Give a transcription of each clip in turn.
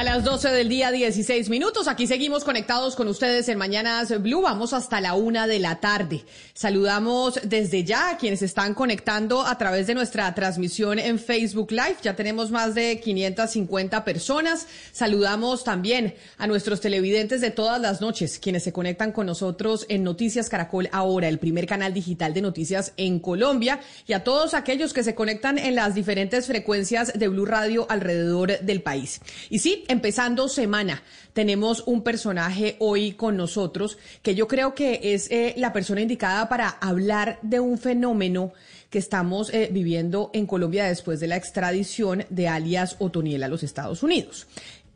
A las 12 del día, 16 minutos. Aquí seguimos conectados con ustedes en Mañanas Blue. Vamos hasta la una de la tarde. Saludamos desde ya a quienes están conectando a través de nuestra transmisión en Facebook Live. Ya tenemos más de 550 personas. Saludamos también a nuestros televidentes de todas las noches, quienes se conectan con nosotros en Noticias Caracol Ahora, el primer canal digital de noticias en Colombia, y a todos aquellos que se conectan en las diferentes frecuencias de Blue Radio alrededor del país. Y sí, empezando semana, tenemos un personaje hoy con nosotros que yo creo que es eh, la persona indicada para hablar de un fenómeno que estamos eh, viviendo en Colombia después de la extradición de alias Otoniel a los Estados Unidos.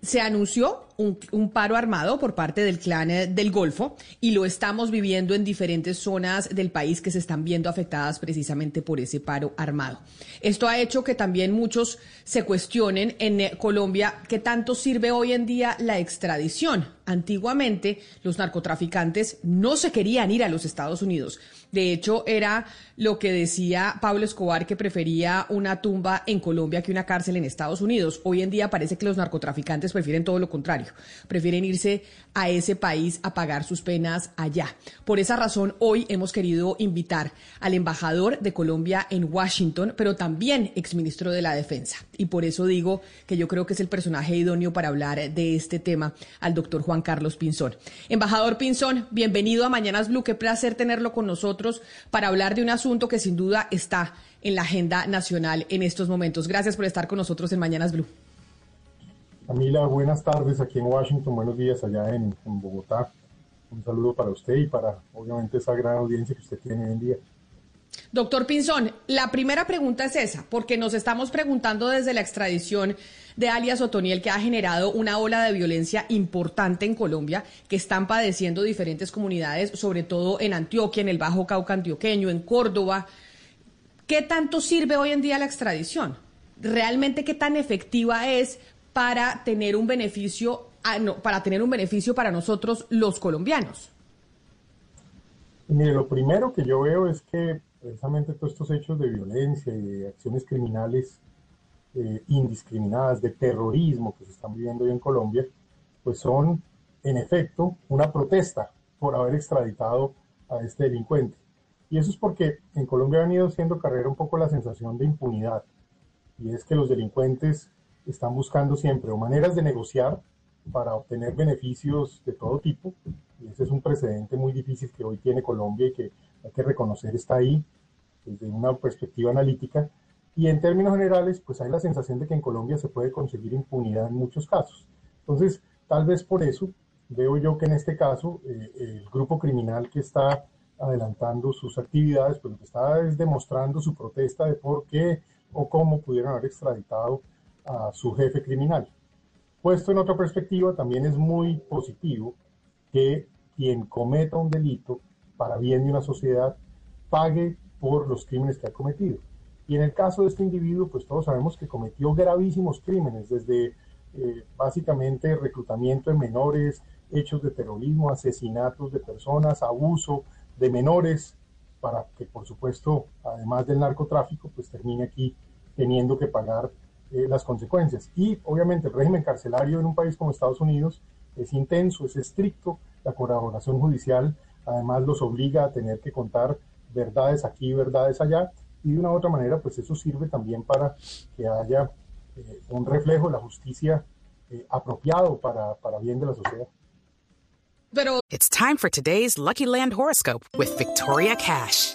Se anunció un, paro armado por parte del clan eh, del Golfo y lo estamos viviendo en diferentes zonas del país que se están viendo afectadas precisamente por ese paro armado. Esto ha hecho que también muchos se cuestionen en eh, Colombia qué tanto sirve hoy en día la extradición. Antiguamente los narcotraficantes no se querían ir a los Estados Unidos. De hecho, era lo que decía Pablo Escobar, que prefería una tumba en Colombia que una cárcel en Estados Unidos. Hoy en día parece que los narcotraficantes prefieren todo lo contrario. Prefieren irse a ese país a pagar sus penas allá. Por esa razón, hoy hemos querido invitar al embajador de Colombia en Washington, pero también exministro de la Defensa. Y por eso digo que yo creo que es el personaje idóneo para hablar de este tema, al doctor Juan Carlos Pinzón. Embajador Pinzón, bienvenido a Mañanas Blue. Qué placer tenerlo con nosotros para hablar de un asunto que sin duda está en la agenda nacional en estos momentos. Gracias por estar con nosotros en Mañanas Blue. Camila, buenas tardes aquí en Washington, buenos días allá en, Bogotá. Un saludo para usted y para, obviamente, esa gran audiencia que usted tiene hoy en día. Doctor Pinzón, la primera pregunta es esa, porque nos estamos preguntando desde la extradición de alias Otoniel que ha generado una ola de violencia importante en Colombia que están padeciendo diferentes comunidades, sobre todo en Antioquia, en el Bajo Cauca antioqueño, en Córdoba. ¿Qué tanto sirve hoy en día la extradición? ¿Realmente qué tan efectiva es para tener un beneficio para tener un beneficio para nosotros los colombianos? Mire, lo primero que yo veo es que precisamente todos estos hechos de violencia y de acciones criminales eh, indiscriminadas, de terrorismo que se están viviendo hoy en Colombia, pues son en efecto una protesta por haber extraditado a este delincuente. Y eso es porque en Colombia ha venido siendo carrera un poco la sensación de impunidad. Y es que los delincuentes están buscando siempre o maneras de negociar para obtener beneficios de todo tipo. Y ese es un precedente muy difícil que hoy tiene Colombia y que hay que reconocer está ahí desde una perspectiva analítica y en términos generales, pues hay la sensación de que en Colombia se puede conseguir impunidad en muchos casos. Entonces, tal vez por eso veo yo que en este caso eh, el grupo criminal que está adelantando sus actividades, pues lo que está es demostrando su protesta de por qué o cómo pudieron haber extraditado a su jefe criminal. Puesto en otra perspectiva, también es muy positivo que quien cometa un delito para bien de una sociedad pague por los crímenes que ha cometido. Y en el caso de este individuo, pues todos sabemos que cometió gravísimos crímenes, desde eh, básicamente reclutamiento de menores, hechos de terrorismo, asesinatos de personas, abuso de menores, para que por supuesto, además del narcotráfico, pues termine aquí teniendo que pagar eh, las consecuencias. Y obviamente el régimen carcelario en un país como Estados Unidos es intenso, es estricto, la colaboración judicial además los obliga a tener que contar verdades aquí, verdades allá, y de una u otra manera, pues eso sirve también para que haya eh, un reflejo de la justicia eh, apropiado para, para bien de la sociedad. Pero It's time for today's Lucky Land horoscope with Victoria Cash.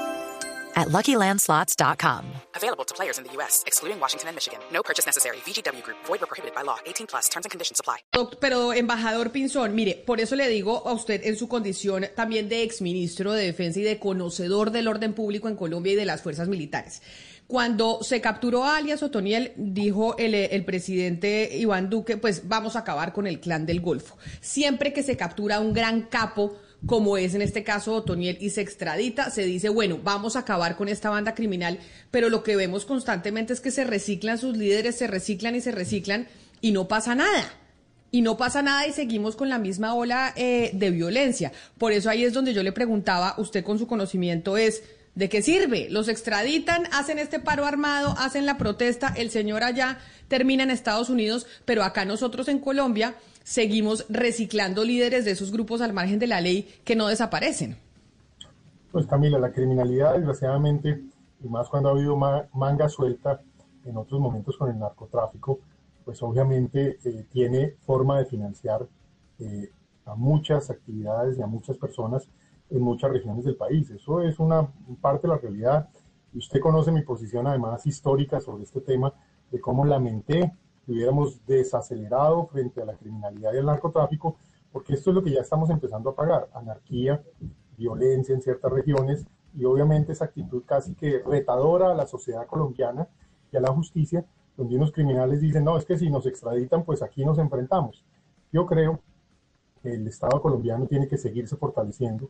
at LuckyLandSlots.com. Available to players in the U.S., excluding Washington and Michigan. No purchase necessary. VGW Group. Void where prohibited by law. 18 plus. Terms and conditions apply. Pero, embajador Pinzón, mire, por eso le digo a usted en su condición también de exministro de Defensa y de conocedor del orden público en Colombia y de las fuerzas militares. Cuando se capturó a alias Otoniel, dijo el, presidente Iván Duque, pues vamos a acabar con el clan del Golfo. Siempre que se captura un gran capo, como es en este caso Otoniel, y se extradita, se dice, bueno, vamos a acabar con esta banda criminal, pero lo que vemos constantemente es que se reciclan sus líderes, se reciclan y se reciclan y no pasa nada. Y no pasa nada y seguimos con la misma ola eh, de violencia. Por eso ahí es donde yo le preguntaba, usted con su conocimiento es, ¿De qué sirve? Los extraditan, hacen este paro armado, hacen la protesta, el señor allá termina en Estados Unidos, pero acá nosotros en Colombia seguimos reciclando líderes de esos grupos al margen de la ley que no desaparecen. Pues Camila, la criminalidad desgraciadamente, y más cuando ha habido manga suelta en otros momentos con el narcotráfico, pues obviamente eh, tiene forma de financiar eh, a muchas actividades y a muchas personas en muchas regiones del país. Eso es una parte de la realidad. Y usted conoce mi posición además histórica sobre este tema, de cómo lamenté hubiéramos desacelerado frente a la criminalidad y el narcotráfico, porque esto es lo que ya estamos empezando a pagar, anarquía, violencia en ciertas regiones y obviamente esa actitud casi que retadora a la sociedad colombiana y a la justicia, donde unos criminales dicen, no, es que si nos extraditan, pues aquí nos enfrentamos. Yo creo que el Estado colombiano tiene que seguirse fortaleciendo,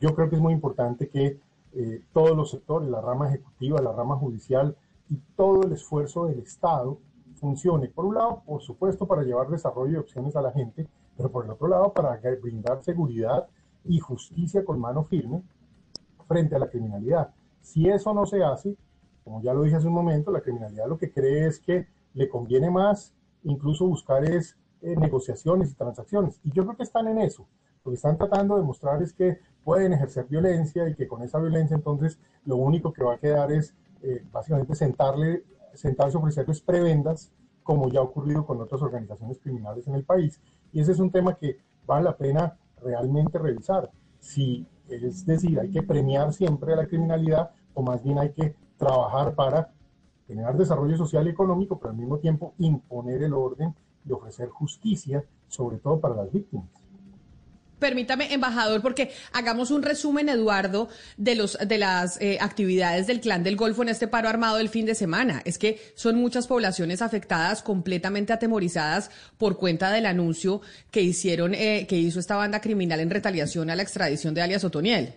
yo creo que es muy importante que eh, todos los sectores, la rama ejecutiva, la rama judicial y todo el esfuerzo del Estado funcione. Por un lado, por supuesto, para llevar desarrollo y opciones a la gente, pero por el otro lado, para brindar seguridad y justicia con mano firme frente a la criminalidad. Si eso no se hace, como ya lo dije hace un momento, la criminalidad lo que cree es que le conviene más incluso buscar es eh, negociaciones y transacciones. Y yo creo que están en eso. Lo que están tratando de mostrar es que pueden ejercer violencia y que con esa violencia entonces lo único que va a quedar es eh, básicamente sentarle, sentarse ofrecerles prebendas, como ya ha ocurrido con otras organizaciones criminales en el país. Y ese es un tema que vale la pena realmente revisar. Si es decir, hay que premiar siempre a la criminalidad o más bien hay que trabajar para generar desarrollo social y económico, pero al mismo tiempo imponer el orden y ofrecer justicia, sobre todo para las víctimas. Permítame, embajador, porque hagamos un resumen, Eduardo, de los de las eh, actividades del Clan del Golfo en este paro armado del fin de semana. Es que son muchas poblaciones afectadas, completamente atemorizadas por cuenta del anuncio que hicieron, eh, que hizo esta banda criminal en retaliación a la extradición de alias Otoniel.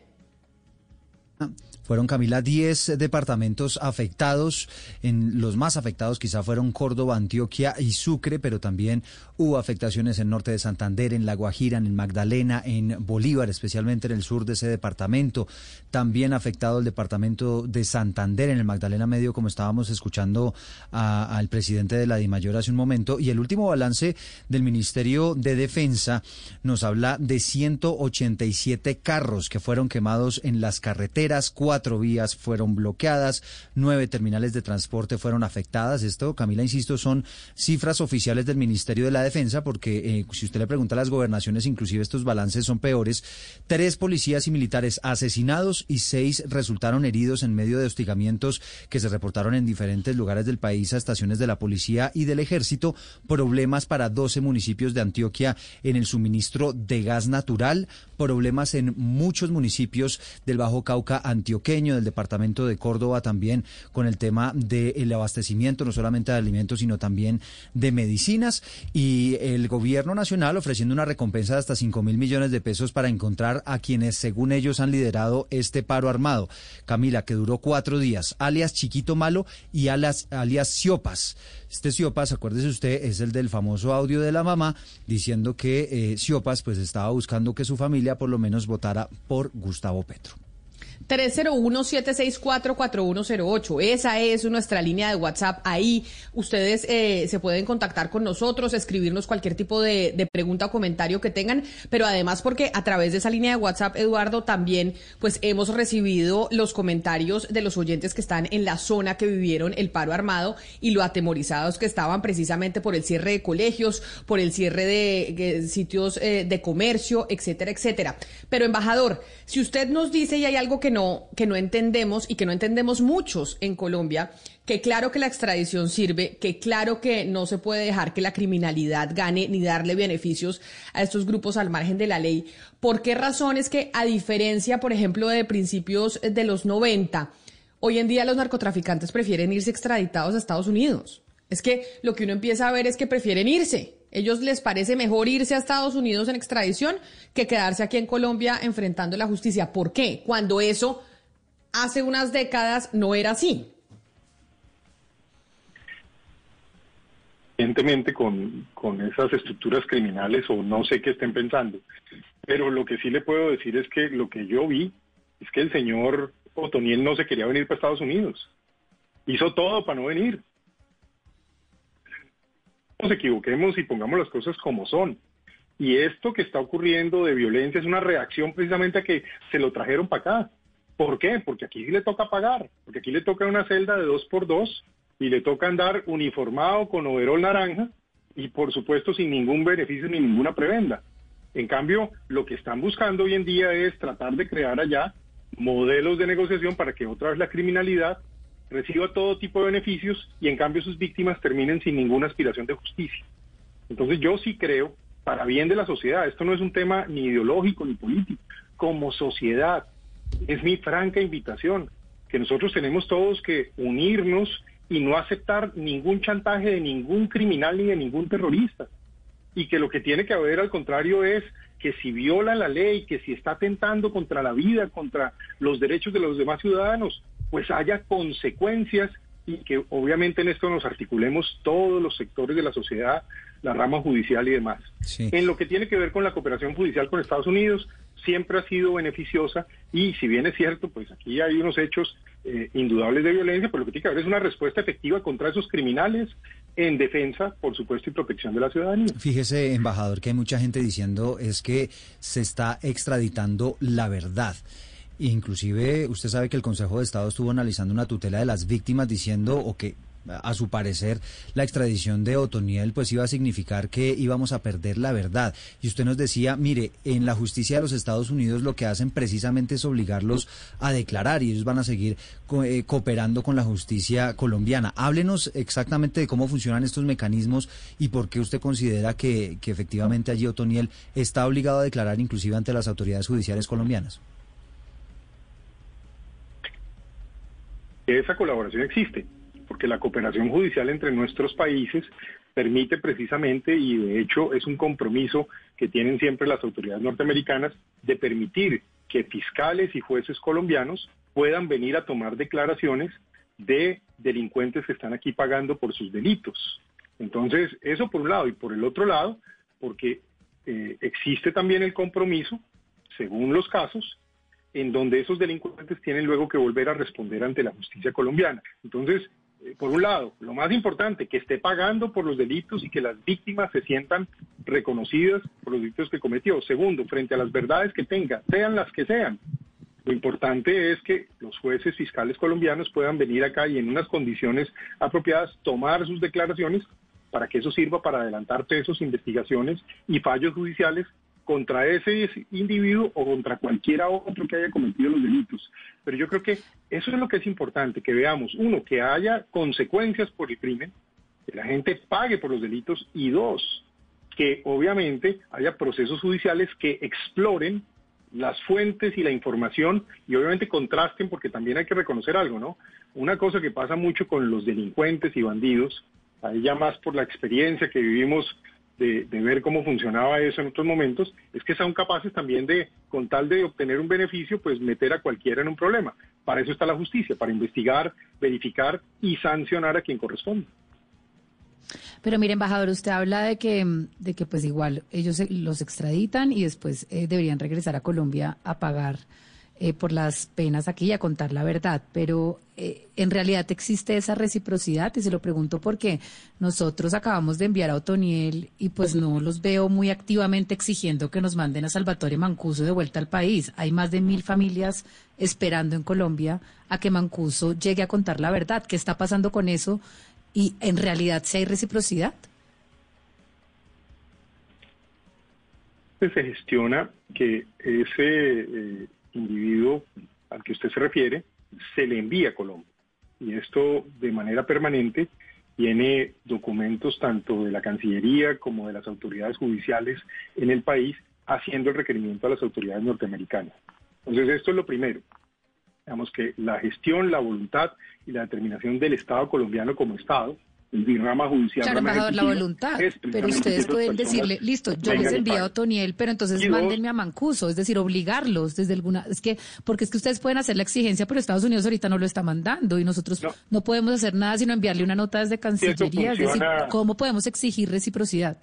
Ah, fueron, Camila, 10 departamentos afectados. En los más afectados quizá fueron Córdoba, Antioquia y Sucre, pero también hubo afectaciones en norte de Santander, en La Guajira, en Magdalena, en Bolívar, especialmente en el sur de ese departamento. También afectado el departamento de Santander, en el Magdalena Medio, como estábamos escuchando al presidente de la DIMAYOR hace un momento. Y el último balance del Ministerio de Defensa nos habla de 187 carros que fueron quemados en las carreteras, cuatro vías fueron bloqueadas, nueve terminales de transporte fueron afectadas. Esto, Camila, insisto, son cifras oficiales del Ministerio de la Defensa, porque eh, si usted le pregunta a las gobernaciones, inclusive estos balances son peores. Tres policías y militares asesinados y seis resultaron heridos en medio de hostigamientos que se reportaron en diferentes lugares del país a estaciones de la policía y del ejército. Problemas para 12 municipios de Antioquia en el suministro de gas natural. Problemas en muchos municipios del Bajo Cauca antioquia del departamento de Córdoba también con el tema del abastecimiento, no solamente de alimentos, sino también de medicinas. Y el gobierno nacional ofreciendo una recompensa de hasta 5 mil millones de pesos para encontrar a quienes, según ellos, han liderado este paro armado. Camila, que duró cuatro días, alias Chiquito Malo y alias, alias Siopas. Este Siopas, acuérdese usted, es el del famoso audio de la mamá diciendo que eh, Siopas pues estaba buscando que su familia por lo menos votara por Gustavo Petro. 301-764-4108. Esa es nuestra línea de WhatsApp. Ahí ustedes eh, se pueden contactar con nosotros, escribirnos cualquier tipo de, pregunta o comentario que tengan, pero además porque a través de esa línea de WhatsApp, Eduardo, también pues hemos recibido los comentarios de los oyentes que están en la zona que vivieron el paro armado y lo atemorizados que estaban precisamente por el cierre de colegios, por el cierre de, de sitios eh, de comercio, etcétera, etcétera. Pero embajador, si usted nos dice y hay algo que no, que no entendemos y que no entendemos muchos en Colombia, que claro que la extradición sirve, que claro que no se puede dejar que la criminalidad gane ni darle beneficios a estos grupos al margen de la ley. ¿Por qué razones que, a diferencia, por ejemplo, de principios de los 90, hoy en día los narcotraficantes prefieren irse extraditados a Estados Unidos? Es que lo que uno empieza a ver es que prefieren irse. Ellos les parece mejor irse a Estados Unidos en extradición que quedarse aquí en Colombia enfrentando la justicia. ¿Por qué? Cuando eso hace unas décadas no era así. Evidentemente con, con esas estructuras criminales o no sé qué estén pensando. Pero lo que sí le puedo decir es que lo que yo vi es que el señor Otoniel no se quería venir para Estados Unidos. Hizo todo para no venir nos equivoquemos y pongamos las cosas como son. Y esto que está ocurriendo de violencia es una reacción precisamente a que se lo trajeron para acá. ¿Por qué? Porque aquí le toca pagar, porque aquí le toca una celda de dos por dos y le toca andar uniformado con overol naranja y por supuesto sin ningún beneficio ni ninguna prebenda. En cambio, lo que están buscando hoy en día es tratar de crear allá modelos de negociación para que otra vez la criminalidad reciba todo tipo de beneficios y en cambio sus víctimas terminen sin ninguna aspiración de justicia. Entonces yo sí creo, para bien de la sociedad, esto no es un tema ni ideológico ni político, como sociedad, es mi franca invitación, que nosotros tenemos todos que unirnos y no aceptar ningún chantaje de ningún criminal ni de ningún terrorista. Y que lo que tiene que haber al contrario es que si viola la ley, que si está atentando contra la vida, contra los derechos de los demás ciudadanos, pues haya consecuencias y que obviamente en esto nos articulemos todos los sectores de la sociedad, la rama judicial y demás. En lo que tiene que ver con la cooperación judicial con Estados Unidos, siempre ha sido beneficiosa y si bien es cierto, pues aquí hay unos hechos eh, indudables de violencia, pues lo que tiene que haber es una respuesta efectiva contra esos criminales en defensa, por supuesto, y protección de la ciudadanía. Fíjese, embajador, que hay mucha gente diciendo es que se está extraditando la verdad. Inclusive usted sabe que el Consejo de Estado estuvo analizando una tutela de las víctimas diciendo o que a su parecer la extradición de Otoniel pues iba a significar que íbamos a perder la verdad. Y usted nos decía, mire, en la justicia de los Estados Unidos lo que hacen precisamente es obligarlos a declarar y ellos van a seguir eh, cooperando con la justicia colombiana. Háblenos exactamente de cómo funcionan estos mecanismos y por qué usted considera que, que efectivamente allí Otoniel está obligado a declarar inclusive ante las autoridades judiciales colombianas. Esa colaboración existe, porque la cooperación judicial entre nuestros países permite precisamente, y de hecho es un compromiso que tienen siempre las autoridades norteamericanas, de permitir que fiscales y jueces colombianos puedan venir a tomar declaraciones de delincuentes que están aquí pagando por sus delitos. Entonces, eso por un lado, y por el otro lado, porque eh, existe también el compromiso, según los casos, en donde esos delincuentes tienen luego que volver a responder ante la justicia colombiana. Entonces, eh, por un lado, lo más importante, que esté pagando por los delitos y que las víctimas se sientan reconocidas por los delitos que cometió. Segundo, frente a las verdades que tenga, sean las que sean. Lo importante es que los jueces fiscales colombianos puedan venir acá y en unas condiciones apropiadas tomar sus declaraciones para que eso sirva para adelantar pesos, investigaciones y fallos judiciales contra ese individuo o contra cualquiera otro que haya cometido los delitos. Pero yo creo que eso es lo que es importante, que veamos, uno, que haya consecuencias por el crimen, que la gente pague por los delitos y dos, que obviamente haya procesos judiciales que exploren las fuentes y la información y obviamente contrasten porque también hay que reconocer algo, ¿no? Una cosa que pasa mucho con los delincuentes y bandidos, ahí ya más por la experiencia que vivimos de, ver cómo funcionaba eso en otros momentos, es que son capaces también de, con tal de obtener un beneficio, pues meter a cualquiera en un problema. Para eso está la justicia, para investigar, verificar y sancionar a quien corresponde. Pero mire, embajador, usted habla de que, de que pues igual ellos los extraditan y después eh, deberían regresar a Colombia a pagar eh, por las penas aquí y a contar la verdad. Pero eh, en realidad existe esa reciprocidad y se lo pregunto porque nosotros acabamos de enviar a Otoniel y pues no los veo muy activamente exigiendo que nos manden a Salvatore Mancuso de vuelta al país. Hay más de mil familias esperando en Colombia a que Mancuso llegue a contar la verdad. ¿Qué está pasando con eso? y en realidad si hay reciprocidad? Se gestiona que ese eh, individuo al que usted se refiere se le envía a Colombia. Y esto de manera permanente tiene documentos tanto de la Cancillería como de las autoridades judiciales en el país haciendo el requerimiento a las autoridades norteamericanas. Entonces esto es lo primero digamos que la gestión, la voluntad y la determinación del Estado colombiano como Estado, el programa judicial. Claro, embajador, la voluntad. Pero ustedes pueden decirle, listo, yo les enviado a Toniel, pero entonces mándenme a Mancuso, es decir, obligarlos desde alguna. Es que, porque es que ustedes pueden hacer la exigencia, pero Estados Unidos ahorita no lo está mandando y nosotros no, podemos hacer nada sino enviarle una nota desde Cancillería. Es decir, ¿cómo podemos exigir reciprocidad?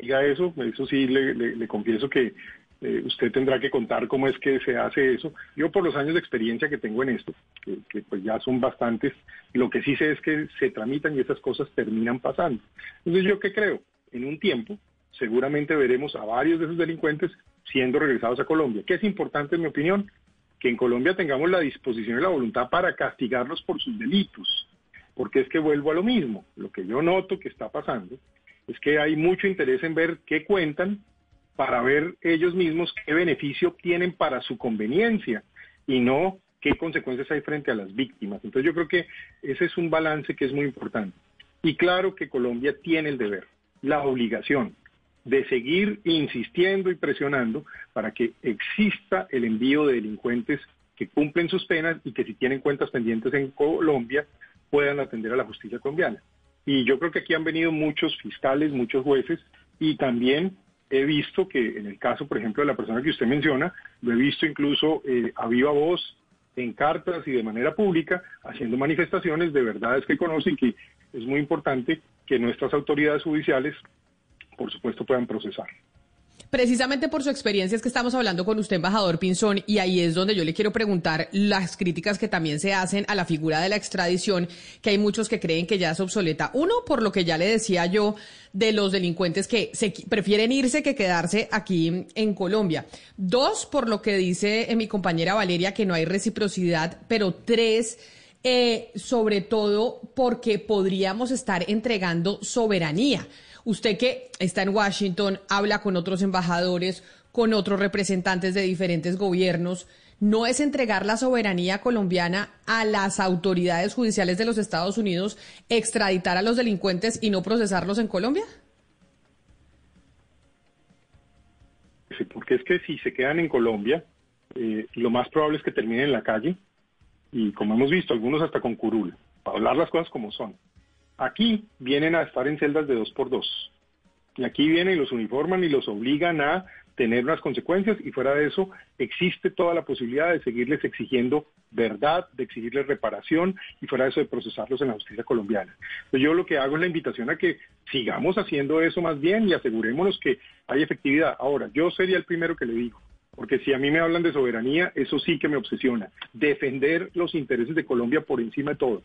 Diga eso, eso sí le confieso que eh, usted tendrá que contar cómo es que se hace eso. Yo por los años de experiencia que tengo en esto, que, pues ya son bastantes, lo que sí sé es que se tramitan y esas cosas terminan pasando. Entonces yo qué creo, en un tiempo seguramente veremos a varios de esos delincuentes siendo regresados a Colombia. ¿Qué es importante en mi opinión? Que en Colombia tengamos la disposición y la voluntad para castigarlos por sus delitos. Porque es que vuelvo a lo mismo. Lo que yo noto que está pasando es que hay mucho interés en ver qué cuentan para ver ellos mismos qué beneficio tienen para su conveniencia y no qué consecuencias hay frente a las víctimas. Entonces yo creo que ese es un balance que es muy importante. Y claro que Colombia tiene el deber, la obligación de seguir insistiendo y presionando para que exista el envío de delincuentes que cumplen sus penas y que si tienen cuentas pendientes en Colombia puedan atender a la justicia colombiana. Y yo creo que aquí han venido muchos fiscales, muchos jueces y también he visto que en el caso, por ejemplo, de la persona que usted menciona, lo he visto incluso eh, a viva voz, en cartas y de manera pública, haciendo manifestaciones de verdades que conocen que es muy importante que nuestras autoridades judiciales, por supuesto, puedan procesar. Precisamente por su experiencia es que estamos hablando con usted, embajador Pinzón, y ahí es donde yo le quiero preguntar las críticas que también se hacen a la figura de la extradición, que hay muchos que creen que ya es obsoleta. Uno, por lo que ya le decía yo de los delincuentes que se prefieren irse que quedarse aquí en Colombia. Dos, por lo que dice eh, mi compañera Valeria, que no hay reciprocidad, pero tres, eh, sobre todo porque podríamos estar entregando soberanía. Usted que está en Washington, habla con otros embajadores, con otros representantes de diferentes gobiernos, ¿no es entregar la soberanía colombiana a las autoridades judiciales de los Estados Unidos, extraditar a los delincuentes y no procesarlos en Colombia? Sí, porque es que si se quedan en Colombia, eh, lo más probable es que terminen en la calle y como hemos visto, algunos hasta con curul, para hablar las cosas como son. Aquí vienen a estar en celdas de dos por dos. Y aquí vienen y los uniforman y los obligan a tener unas consecuencias y fuera de eso existe toda la posibilidad de seguirles exigiendo verdad, de exigirles reparación y fuera de eso de procesarlos en la justicia colombiana. Entonces yo lo que hago es la invitación a que sigamos haciendo eso más bien y asegurémonos que hay efectividad. Ahora, yo sería el primero que le digo, porque si a mí me hablan de soberanía, eso sí que me obsesiona, defender los intereses de Colombia por encima de todo.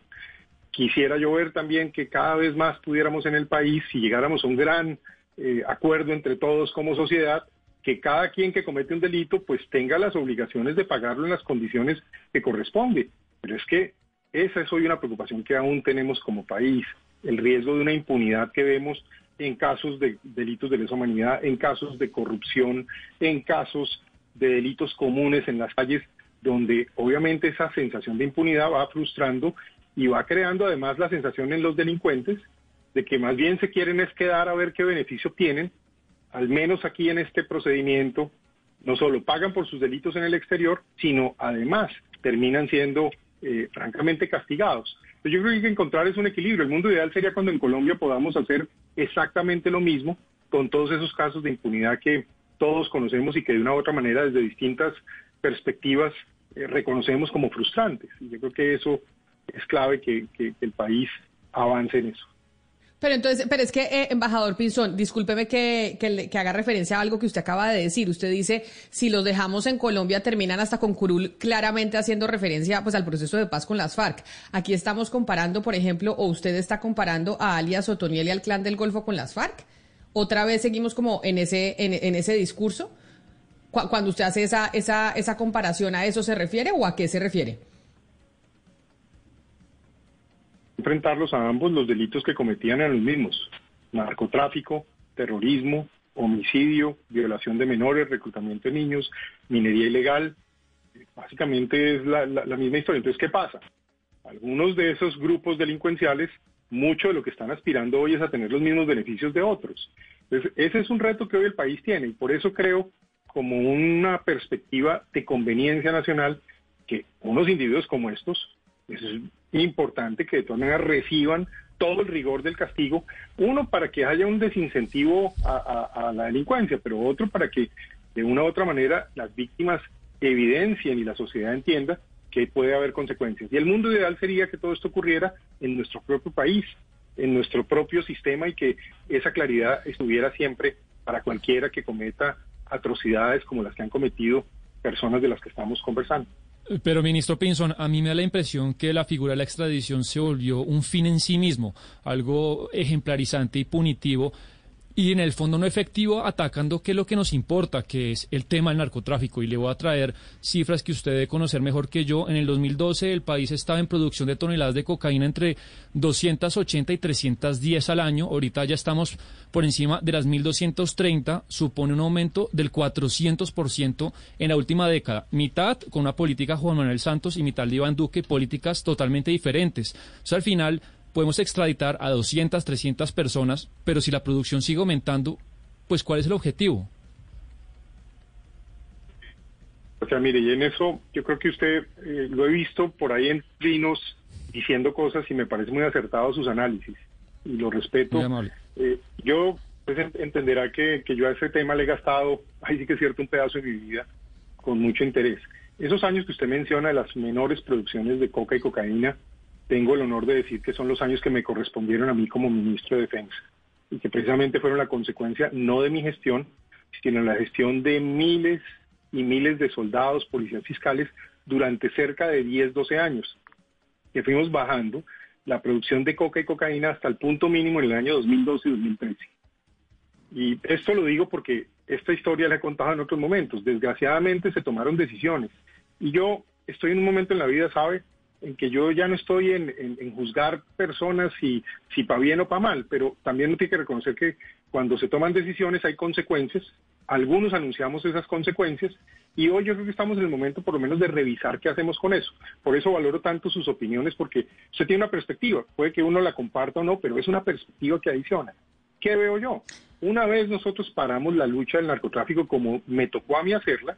Quisiera yo ver también que cada vez más pudiéramos en el país, si llegáramos a un gran eh, acuerdo entre todos como sociedad, que cada quien que comete un delito pues tenga las obligaciones de pagarlo en las condiciones que corresponde. Pero es que esa es hoy una preocupación que aún tenemos como país, el riesgo de una impunidad que vemos en casos de delitos de lesa humanidad, en casos de corrupción, en casos de delitos comunes en las calles, donde obviamente esa sensación de impunidad va frustrando y va creando además la sensación en los delincuentes de que más bien se quieren es quedar a ver qué beneficio tienen al menos aquí en este procedimiento, no solo pagan por sus delitos en el exterior, sino además terminan siendo eh, francamente castigados. yo creo que hay que encontrar es un equilibrio. El mundo ideal sería cuando en Colombia podamos hacer exactamente lo mismo con todos esos casos de impunidad que todos conocemos y que de una u otra manera desde distintas perspectivas eh, reconocemos como frustrantes. Y yo creo que eso es clave que el país avance en eso. Pero entonces, pero es que, eh, embajador Pinzón, discúlpeme que, que, haga referencia a algo que usted acaba de decir. Usted dice, si los dejamos en Colombia, terminan hasta con Curul, claramente haciendo referencia pues al proceso de paz con las FARC. Aquí estamos comparando, por ejemplo, o usted está comparando a alias Otoniel y al clan del Golfo con las FARC. Otra vez seguimos como en ese, en, en ese discurso. Cuando usted hace esa, esa, esa comparación, ¿a eso se refiere o a qué se refiere? Enfrentarlos a ambos los delitos que cometían eran los mismos, narcotráfico, terrorismo, homicidio, violación de menores, reclutamiento de niños, minería ilegal, básicamente es la, misma historia. Entonces, ¿qué pasa? Algunos de esos grupos delincuenciales, mucho de lo que están aspirando hoy es a tener los mismos beneficios de otros. Entonces, ese es un reto que hoy el país tiene y por eso creo como una perspectiva de conveniencia nacional que unos individuos como estos es importante que de todas maneras reciban todo el rigor del castigo, uno para que haya un desincentivo a, la delincuencia, pero otro para que de una u otra manera las víctimas evidencien y la sociedad entienda que puede haber consecuencias. Y el mundo ideal sería que todo esto ocurriera en nuestro propio país, en nuestro propio sistema y que esa claridad estuviera siempre para cualquiera que cometa atrocidades como las que han cometido personas de las que estamos conversando. Pero, ministro Pinson, a mí me da la impresión que la figura de la extradición se volvió un fin en sí mismo, algo ejemplarizante y punitivo y en el fondo no efectivo atacando qué es lo que nos importa, que es el tema del narcotráfico. Y le voy a traer cifras que usted debe conocer mejor que yo. En el 2012 el país estaba en producción de toneladas de cocaína entre 280 y 310 al año. Ahorita ya estamos por encima de las 1.230. Supone un aumento del 400% en la última década. Mitad con una política Juan Manuel Santos y mitad de Iván Duque, políticas totalmente diferentes. O sea, al final podemos extraditar a 200, 300 personas, pero si la producción sigue aumentando, pues ¿cuál es el objetivo? O sea, mire, y en eso yo creo que usted eh, lo he visto por ahí en vinos diciendo cosas y me parece muy acertado sus análisis y lo respeto. Eh, yo pues entenderá que, que yo a ese tema le he gastado, ahí sí que es cierto, un pedazo de mi vida con mucho interés. Esos años que usted menciona de las menores producciones de coca y cocaína, tengo el honor de decir que son los años que me correspondieron a mí como ministro de Defensa y que precisamente fueron la consecuencia no de mi gestión, sino la gestión de miles y miles de soldados, policías fiscales durante cerca de 10, 12 años, que fuimos bajando la producción de coca y cocaína hasta el punto mínimo en el año 2012 y 2013. Y esto lo digo porque esta historia la he contado en otros momentos. Desgraciadamente se tomaron decisiones. Y yo estoy en un momento en la vida, ¿sabe? En que yo ya no estoy en, juzgar personas si, si para bien o para mal, pero también uno tiene que reconocer que cuando se toman decisiones hay consecuencias, algunos anunciamos esas consecuencias y hoy yo creo que estamos en el momento por lo menos de revisar qué hacemos con eso. Por eso valoro tanto sus opiniones porque usted tiene una perspectiva, puede que uno la comparta o no, pero es una perspectiva que adiciona. ¿Qué veo yo? Una vez nosotros paramos la lucha del narcotráfico como me tocó a mí hacerla,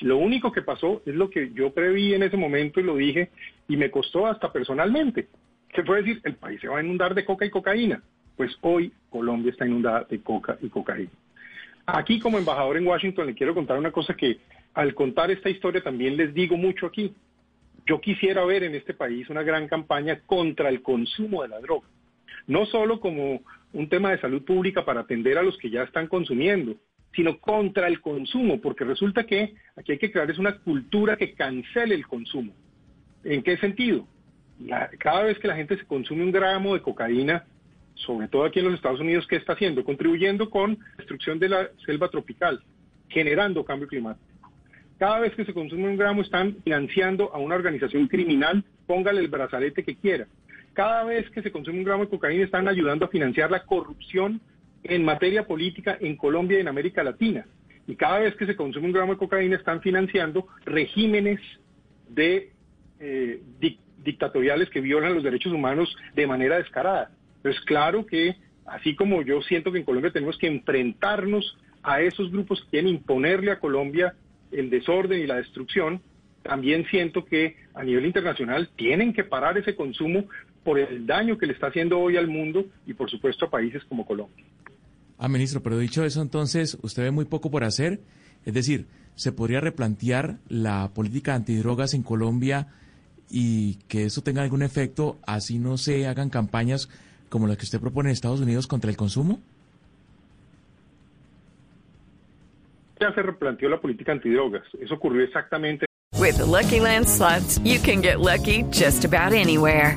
lo único que pasó es lo que yo preví en ese momento y lo dije y me costó hasta personalmente. Se puede decir, el país se va a inundar de coca y cocaína. Pues hoy Colombia está inundada de coca y cocaína. Aquí como embajador en Washington le quiero contar una cosa que al contar esta historia también les digo mucho aquí. Yo quisiera ver en este país una gran campaña contra el consumo de la droga. No solo como un tema de salud pública para atender a los que ya están consumiendo, sino contra el consumo, porque resulta que aquí hay que crear es una cultura que cancele el consumo. ¿En qué sentido? cada vez que la gente se consume un gramo de cocaína, sobre todo aquí en los Estados Unidos, ¿qué está haciendo? Contribuyendo con la destrucción de la selva tropical, generando cambio climático. Cada vez que se consume un gramo están financiando a una organización criminal, póngale el brazalete que quiera. Cada vez que se consume un gramo de cocaína están ayudando a financiar la corrupción en materia política en Colombia y en América Latina. Y cada vez que se consume un gramo de cocaína están financiando regímenes de eh, dictatoriales que violan los derechos humanos de manera descarada. Entonces, claro que así como yo siento que en Colombia tenemos que enfrentarnos a esos grupos que quieren imponerle a Colombia el desorden y la destrucción, también siento que a nivel internacional tienen que parar ese consumo por el daño que le está haciendo hoy al mundo y por supuesto a países como Colombia. Ah, ministro, pero dicho eso, entonces, ¿usted ve muy poco por hacer? Es decir, ¿se podría replantear la política antidrogas en Colombia y que eso tenga algún efecto, así no se hagan campañas como las que usted propone en Estados Unidos contra el consumo? Ya se replanteó la política antidrogas. Eso ocurrió exactamente. With the Lucky Land slots, you can get lucky just about anywhere.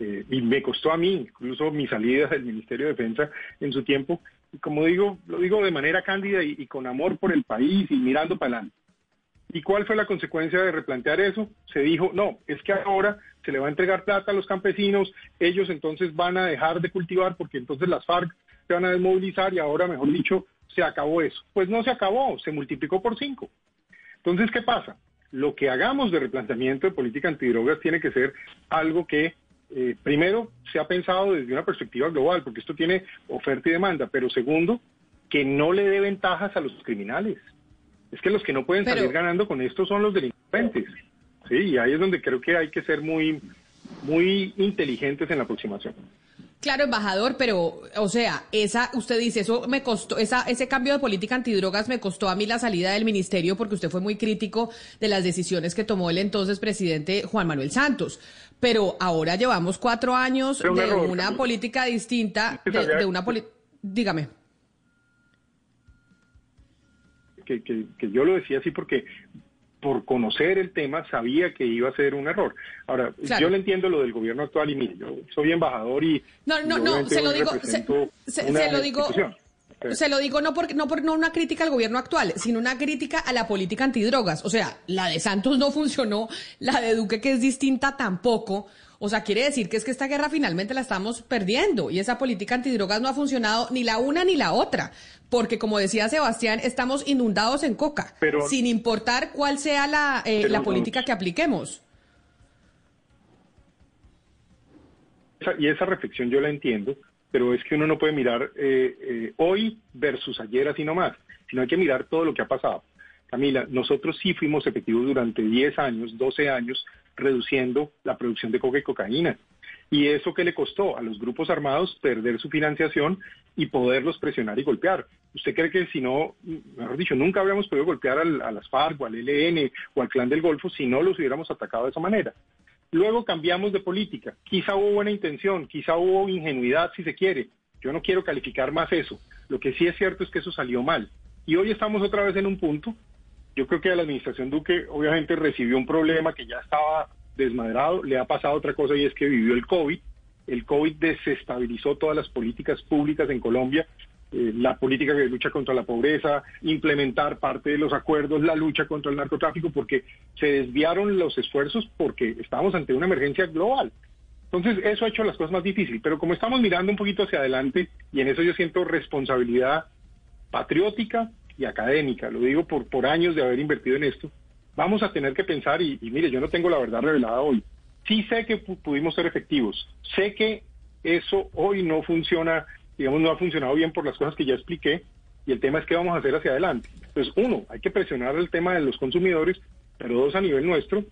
Eh, y me costó a mí, incluso mi salida del Ministerio de Defensa en su tiempo. Y como digo, lo digo de manera cándida y, y con amor por el país y mirando para adelante. ¿Y cuál fue la consecuencia de replantear eso? Se dijo, no, es que ahora se le va a entregar plata a los campesinos, ellos entonces van a dejar de cultivar porque entonces las FARC se van a desmovilizar y ahora, mejor dicho, se acabó eso. Pues no se acabó, se multiplicó por cinco. Entonces, ¿qué pasa? Lo que hagamos de replanteamiento de política antidrogas tiene que ser algo que, eh, primero, se ha pensado desde una perspectiva global, porque esto tiene oferta y demanda, pero segundo, que no le dé ventajas a los criminales. Es que los que no pueden Pero- salir ganando con esto son los delincuentes. Sí, y ahí es donde creo que hay que ser muy, muy inteligentes en la aproximación. Claro, embajador, pero, o sea, esa, usted dice, eso me costó, esa, ese cambio de política antidrogas me costó a mí la salida del ministerio porque usted fue muy crítico de las decisiones que tomó el entonces presidente Juan Manuel Santos. Pero ahora llevamos cuatro años un de error, una política distinta, de, de una política, dígame. que, que, que yo lo decía así porque por conocer el tema sabía que iba a ser un error. Ahora, Claro. yo le entiendo lo del gobierno actual y mire, yo soy embajador y... No, no, no, se lo digo, se, lo digo, se lo digo no por, no por no una crítica al gobierno actual, sino una crítica a la política antidrogas. O sea, la de Santos no funcionó, la de Duque que es distinta tampoco. O sea, quiere decir que es que esta guerra finalmente la estamos perdiendo y esa política antidrogas no ha funcionado ni la una ni la otra. Porque como decía Sebastián, estamos inundados en coca, Pero- sin importar cuál sea la, eh, Pero la no- política que apliquemos. Y esa reflexión yo la entiendo, pero es que uno no puede mirar eh, eh, hoy versus ayer así nomás, sino hay que mirar todo lo que ha pasado. Camila, nosotros sí fuimos efectivos durante 10 años, 12 años, reduciendo la producción de coca y cocaína. ¿Y eso qué le costó? A los grupos armados perder su financiación y poderlos presionar y golpear. ¿Usted cree que si no, mejor dicho, nunca habríamos podido golpear al- a las FARC o al ELN o al Clan del Golfo si no los hubiéramos atacado de esa manera? Luego cambiamos de política. Quizá hubo buena intención, quizá hubo ingenuidad si se quiere. Yo no quiero calificar más eso. Lo que sí es cierto es que eso salió mal. Y hoy estamos otra vez en un punto. Yo creo que la administración Duque obviamente recibió un problema que ya estaba desmadrado. Le ha pasado otra cosa y es que vivió el COVID. El COVID desestabilizó todas las políticas públicas en Colombia. Eh, la política de lucha contra la pobreza, implementar parte de los acuerdos, la lucha contra el narcotráfico, porque se desviaron los esfuerzos porque estamos ante una emergencia global. Entonces, eso ha hecho las cosas más difíciles. Pero como estamos mirando un poquito hacia adelante, y en eso yo siento responsabilidad patriótica y académica, lo digo por, por años de haber invertido en esto, vamos a tener que pensar, y, mire, yo no tengo la verdad revelada hoy, sí sé que pu- pudimos ser efectivos, sé que eso hoy no funciona, digamos, no ha funcionado bien por las cosas que ya expliqué, y el tema es qué vamos a hacer hacia adelante. Entonces, uno, hay que presionar el tema de los consumidores, pero dos, a nivel nuestro,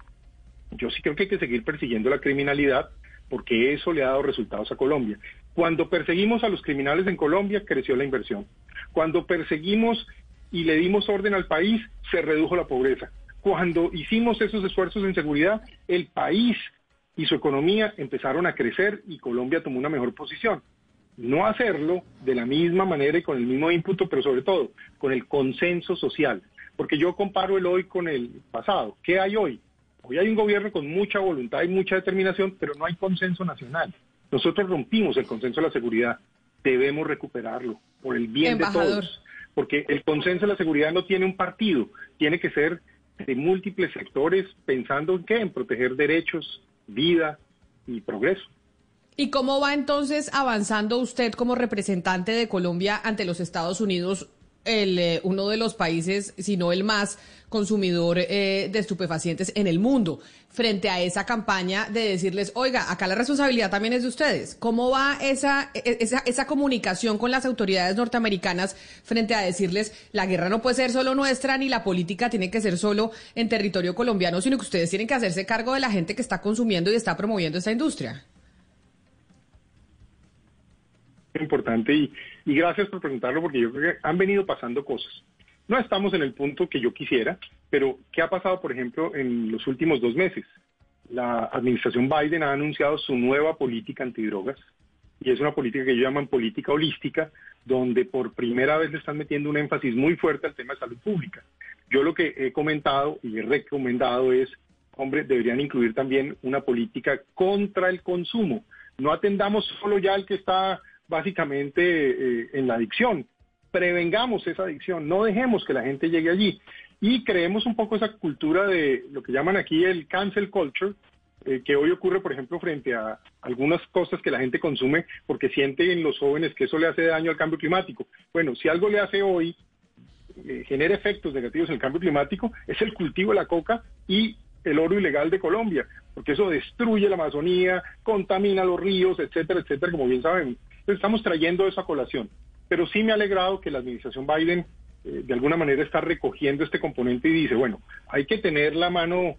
yo sí creo que hay que seguir persiguiendo la criminalidad porque eso le ha dado resultados a Colombia. Cuando perseguimos a los criminales en Colombia, creció la inversión. Cuando perseguimos y le dimos orden al país, se redujo la pobreza. Cuando hicimos esos esfuerzos en seguridad, el país y su economía empezaron a crecer y Colombia tomó una mejor posición. No hacerlo de la misma manera y con el mismo ímpetu, pero sobre todo con el consenso social. Porque yo comparo el hoy con el pasado. ¿Qué hay hoy? Hoy hay un gobierno con mucha voluntad y mucha determinación, pero no hay consenso nacional. Nosotros rompimos el consenso de la seguridad. Debemos recuperarlo por el bien de todos. Porque el consenso de la seguridad no tiene un partido, tiene que ser de múltiples sectores pensando en qué, en proteger derechos, vida y progreso. ¿Y cómo va entonces avanzando usted como representante de Colombia ante los Estados Unidos, el, eh, uno de los países, si no el más consumidor eh, de estupefacientes en el mundo, frente a esa campaña de decirles, oiga, acá la responsabilidad también es de ustedes? ¿Cómo va esa, e, esa, esa comunicación con las autoridades norteamericanas frente a decirles, la guerra no puede ser solo nuestra, ni la política tiene que ser solo en territorio colombiano, sino que ustedes tienen que hacerse cargo de la gente que está consumiendo y está promoviendo esta industria? importante y, y gracias por preguntarlo porque yo creo que han venido pasando cosas. No estamos en el punto que yo quisiera, pero ¿qué ha pasado, por ejemplo, en los últimos dos meses? La administración Biden ha anunciado su nueva política antidrogas y es una política que ellos llaman política holística, donde por primera vez le están metiendo un énfasis muy fuerte al tema de salud pública. Yo lo que he comentado y he recomendado es, hombre, deberían incluir también una política contra el consumo. No atendamos solo ya al que está básicamente eh, en la adicción. Prevengamos esa adicción, no dejemos que la gente llegue allí. Y creemos un poco esa cultura de lo que llaman aquí el cancel culture, eh, que hoy ocurre, por ejemplo, frente a algunas cosas que la gente consume porque siente en los jóvenes que eso le hace daño al cambio climático. Bueno, si algo le hace hoy, eh, genera efectos negativos en el cambio climático, es el cultivo de la coca y el oro ilegal de Colombia, porque eso destruye la Amazonía, contamina los ríos, etcétera, etcétera, como bien saben estamos trayendo eso a colación. Pero sí me ha alegrado que la administración Biden eh, de alguna manera está recogiendo este componente y dice, bueno, hay que tener la mano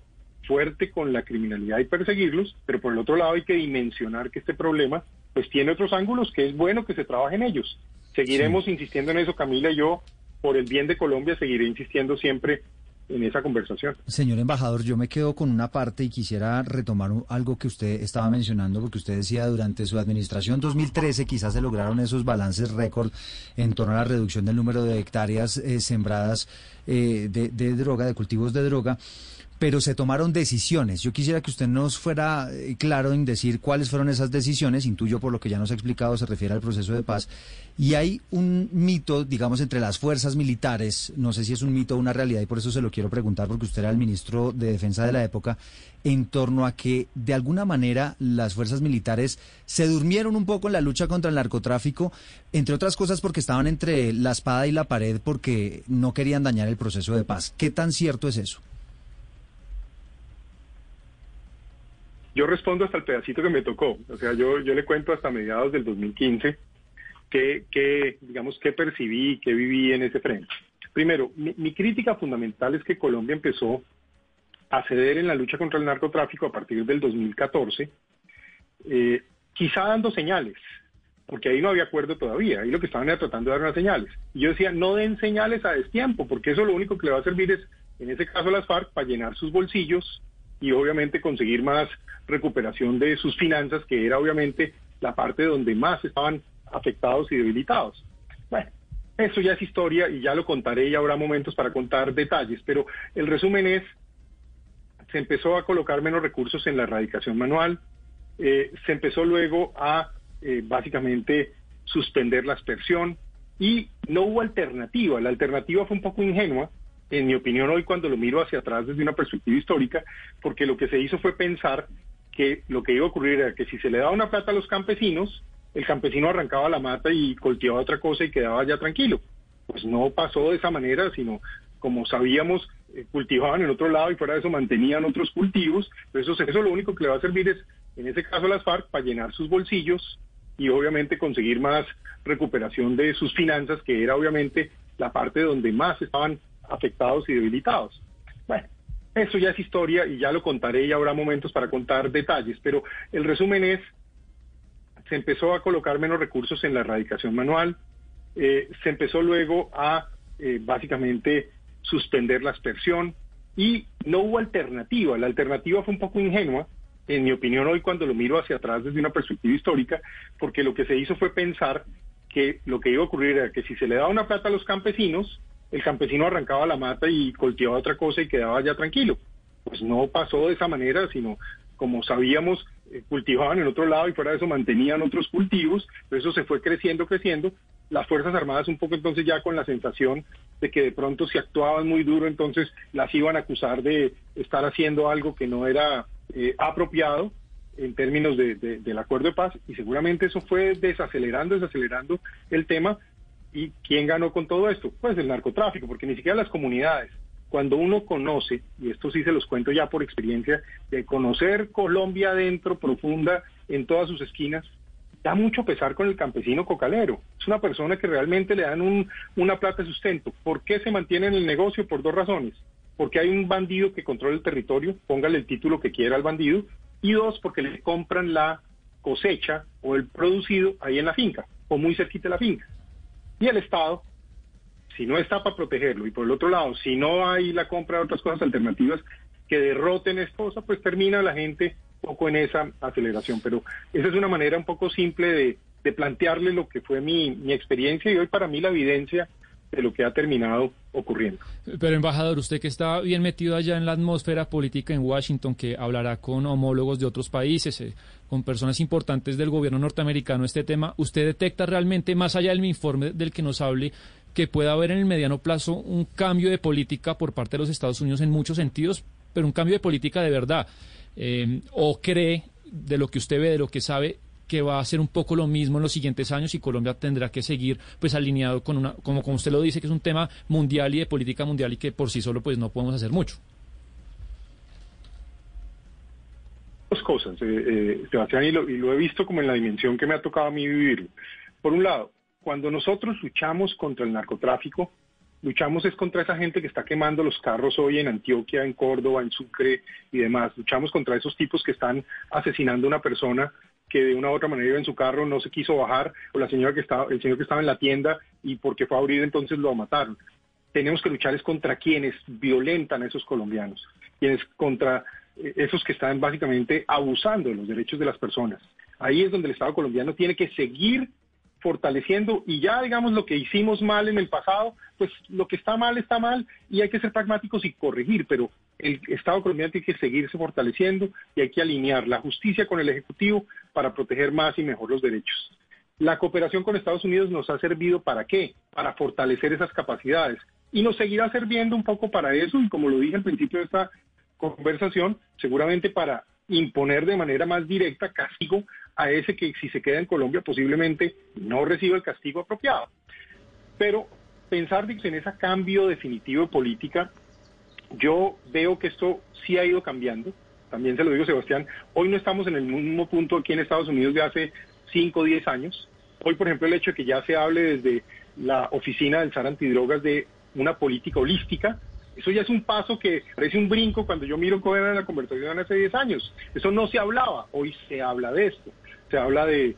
fuerte con la criminalidad y perseguirlos, pero por el otro lado hay que dimensionar que este problema pues tiene otros ángulos que es bueno que se trabaje en ellos. Seguiremos insistiendo en eso, Camila y yo, por el bien de Colombia, seguiré insistiendo siempre en esa conversación. Señor embajador, yo me quedo con una parte y quisiera retomar algo que usted estaba mencionando, porque usted decía durante su administración 2013 quizás se lograron esos balances récord en torno a la reducción del número de hectáreas eh, sembradas eh, de, de droga, de cultivos de droga pero se tomaron decisiones. Yo quisiera que usted nos fuera eh, claro en decir cuáles fueron esas decisiones, intuyo por lo que ya nos ha explicado, se refiere al proceso de paz. Y hay un mito, digamos, entre las fuerzas militares, no sé si es un mito o una realidad, y por eso se lo quiero preguntar, porque usted era el ministro de Defensa de la época, en torno a que de alguna manera las fuerzas militares se durmieron un poco en la lucha contra el narcotráfico, entre otras cosas porque estaban entre la espada y la pared porque no querían dañar el proceso de paz. ¿Qué tan cierto es eso? Yo respondo hasta el pedacito que me tocó. O sea, yo, yo le cuento hasta mediados del 2015 que, que digamos, qué percibí, qué viví en ese frente. Primero, mi, crítica fundamental es que Colombia empezó a ceder en la lucha contra el narcotráfico a partir del 2014, eh, quizá dando señales, porque ahí no había acuerdo todavía, ahí lo que estaban era tratando de dar unas señales. Y yo decía, no den señales a destiempo, porque eso lo único que le va a servir es, en ese caso a las FARC, para llenar sus bolsillos y obviamente conseguir más recuperación de sus finanzas, que era obviamente la parte donde más estaban afectados y debilitados. Bueno, eso ya es historia y ya lo contaré y habrá momentos para contar detalles, pero el resumen es, se empezó a colocar menos recursos en la erradicación manual, eh, se empezó luego a eh, básicamente suspender la aspersión y no hubo alternativa, la alternativa fue un poco ingenua, en mi opinión hoy cuando lo miro hacia atrás desde una perspectiva histórica, porque lo que se hizo fue pensar que lo que iba a ocurrir era que si se le daba una plata a los campesinos, el campesino arrancaba la mata y cultivaba otra cosa y quedaba ya tranquilo. Pues no pasó de esa manera, sino como sabíamos, eh, cultivaban en otro lado y fuera de eso mantenían otros cultivos. Eso, eso lo único que le va a servir es, en ese caso, a las FARC para llenar sus bolsillos y obviamente conseguir más recuperación de sus finanzas, que era obviamente la parte donde más estaban afectados y debilitados. Bueno, eso ya es historia y ya lo contaré y habrá momentos para contar detalles, pero el resumen es, se empezó a colocar menos recursos en la erradicación manual, eh, se empezó luego a eh, básicamente suspender la aspersión y no hubo alternativa. La alternativa fue un poco ingenua, en mi opinión hoy cuando lo miro hacia atrás desde una perspectiva histórica, porque lo que se hizo fue pensar que lo que iba a ocurrir era que si se le daba una plata a los campesinos, el campesino arrancaba la mata y cultivaba otra cosa y quedaba ya tranquilo. Pues no pasó de esa manera, sino como sabíamos, eh, cultivaban en otro lado y fuera de eso mantenían otros cultivos, eso se fue creciendo, creciendo, las Fuerzas Armadas un poco entonces ya con la sensación de que de pronto si actuaban muy duro, entonces las iban a acusar de estar haciendo algo que no era eh, apropiado en términos de, del acuerdo de paz y seguramente eso fue desacelerando, desacelerando el tema. ¿Y quién ganó con todo esto? Pues el narcotráfico, porque ni siquiera las comunidades. Cuando uno conoce, y esto sí se los cuento ya por experiencia, de conocer Colombia adentro, profunda, en todas sus esquinas, da mucho pesar con el campesino cocalero. Es una persona que realmente le dan un, una plata de sustento. ¿Por qué se mantiene en el negocio? Por dos razones. Porque hay un bandido que controla el territorio, póngale el título que quiera al bandido, y dos, porque le compran la cosecha o el producido ahí en la finca, o muy cerquita de la finca. Y el Estado, si no está para protegerlo, y por el otro lado, si no hay la compra de otras cosas alternativas que derroten esta cosa, pues termina la gente poco en esa aceleración. Pero esa es una manera un poco simple de, plantearle lo que fue mi, mi experiencia y hoy para mí la evidencia de lo que ha terminado ocurriendo. Pero embajador, usted que está bien metido allá en la atmósfera política en Washington, que hablará con homólogos de otros países, eh, con personas importantes del gobierno norteamericano este tema, ¿usted detecta realmente, más allá del informe del que nos hable, que pueda haber en el mediano plazo un cambio de política por parte de los Estados Unidos en muchos sentidos, pero un cambio de política de verdad? Eh, ¿O cree, de lo que usted ve, de lo que sabe, que va a ser un poco lo mismo en los siguientes años y Colombia tendrá que seguir pues alineado con una, como, como usted lo dice, que es un tema mundial y de política mundial y que por sí solo pues no podemos hacer mucho. Dos cosas, eh, eh, Sebastián, y lo, y lo he visto como en la dimensión que me ha tocado a mí vivir. Por un lado, cuando nosotros luchamos contra el narcotráfico, luchamos es contra esa gente que está quemando los carros hoy en Antioquia, en Córdoba, en Sucre y demás. Luchamos contra esos tipos que están asesinando a una persona que de una u otra manera iba en su carro, no se quiso bajar, o la señora que estaba, el señor que estaba en la tienda y porque fue a abrir entonces lo mataron. Tenemos que luchar es contra quienes violentan a esos colombianos, quienes contra esos que están básicamente abusando de los derechos de las personas. Ahí es donde el Estado colombiano tiene que seguir fortaleciendo y ya digamos lo que hicimos mal en el pasado, pues lo que está mal está mal y hay que ser pragmáticos y corregir, pero el Estado colombiano tiene que seguirse fortaleciendo y hay que alinear la justicia con el Ejecutivo para proteger más y mejor los derechos. La cooperación con Estados Unidos nos ha servido para qué? Para fortalecer esas capacidades y nos seguirá sirviendo un poco para eso y como lo dije al principio de esta conversación, seguramente para imponer de manera más directa castigo a ese que si se queda en Colombia posiblemente no reciba el castigo apropiado. Pero pensar en ese cambio definitivo de política, yo veo que esto sí ha ido cambiando. También se lo digo, Sebastián, hoy no estamos en el mismo punto aquí en Estados Unidos de hace 5 o 10 años. Hoy, por ejemplo, el hecho de que ya se hable desde la oficina del SAR Antidrogas de una política holística, eso ya es un paso que parece un brinco cuando yo miro cómo era la conversación hace 10 años. Eso no se hablaba, hoy se habla de esto. Se habla de,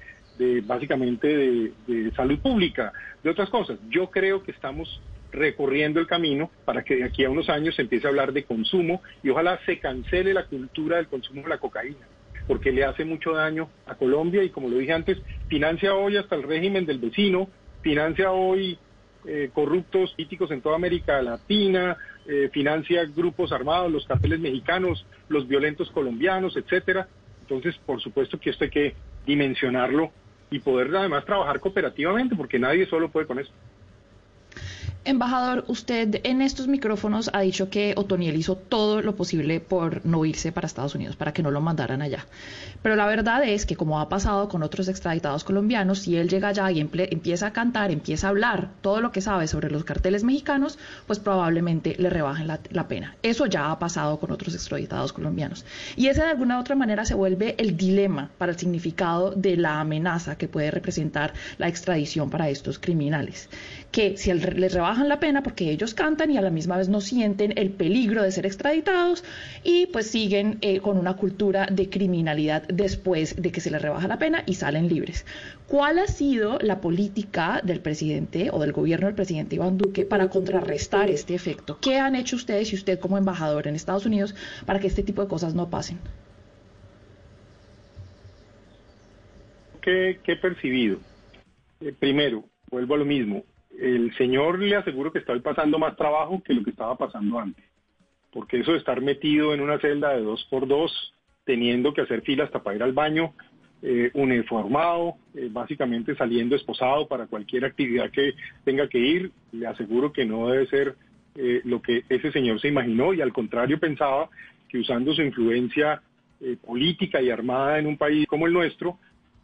básicamente de, salud pública, de otras cosas. Yo creo que estamos recorriendo el camino para que de aquí a unos años se empiece a hablar de consumo y ojalá se cancele la cultura del consumo de la cocaína, porque le hace mucho daño a Colombia y como lo dije antes, financia hoy hasta el régimen del vecino, financia hoy eh, corruptos políticos en toda América Latina, eh, financia grupos armados, los carteles mexicanos, los violentos colombianos, etcétera. Entonces, por supuesto que esto hay que dimensionarlo y poder además trabajar cooperativamente, porque nadie solo puede con eso. Embajador, usted en estos micrófonos ha dicho que Otoniel hizo todo lo posible por no irse para Estados Unidos, para que no lo mandaran allá. Pero la verdad es que, como ha pasado con otros extraditados colombianos, si él llega allá y empieza a cantar, empieza a hablar todo lo que sabe sobre los carteles mexicanos, pues probablemente le rebajen la, pena. Eso ya ha pasado con otros extraditados colombianos. Y ese de alguna u otra manera se vuelve el dilema para el significado de la amenaza que puede representar la extradición para estos criminales. Que si les rebaja bajan la pena porque ellos cantan y a la misma vez no sienten el peligro de ser extraditados y pues siguen eh, con una cultura de criminalidad después de que se les rebaja la pena y salen libres. ¿Cuál ha sido la política del presidente o del gobierno del presidente Iván Duque para contrarrestar este efecto? ¿Qué han hecho ustedes y usted como embajador en Estados Unidos para que este tipo de cosas no pasen? ¿Qué, he percibido? Eh, primero, vuelvo a lo mismo el señor le aseguro que está pasando más trabajo que lo que estaba pasando antes. Porque eso de estar metido en una celda de dos por dos, teniendo que hacer fila hasta para ir al baño, eh, uniformado, eh, básicamente saliendo esposado para cualquier actividad que tenga que ir. Le aseguro que no debe ser eh, lo que ese señor se imaginó y al contrario pensaba que usando su influencia eh, política y armada en un país como el nuestro,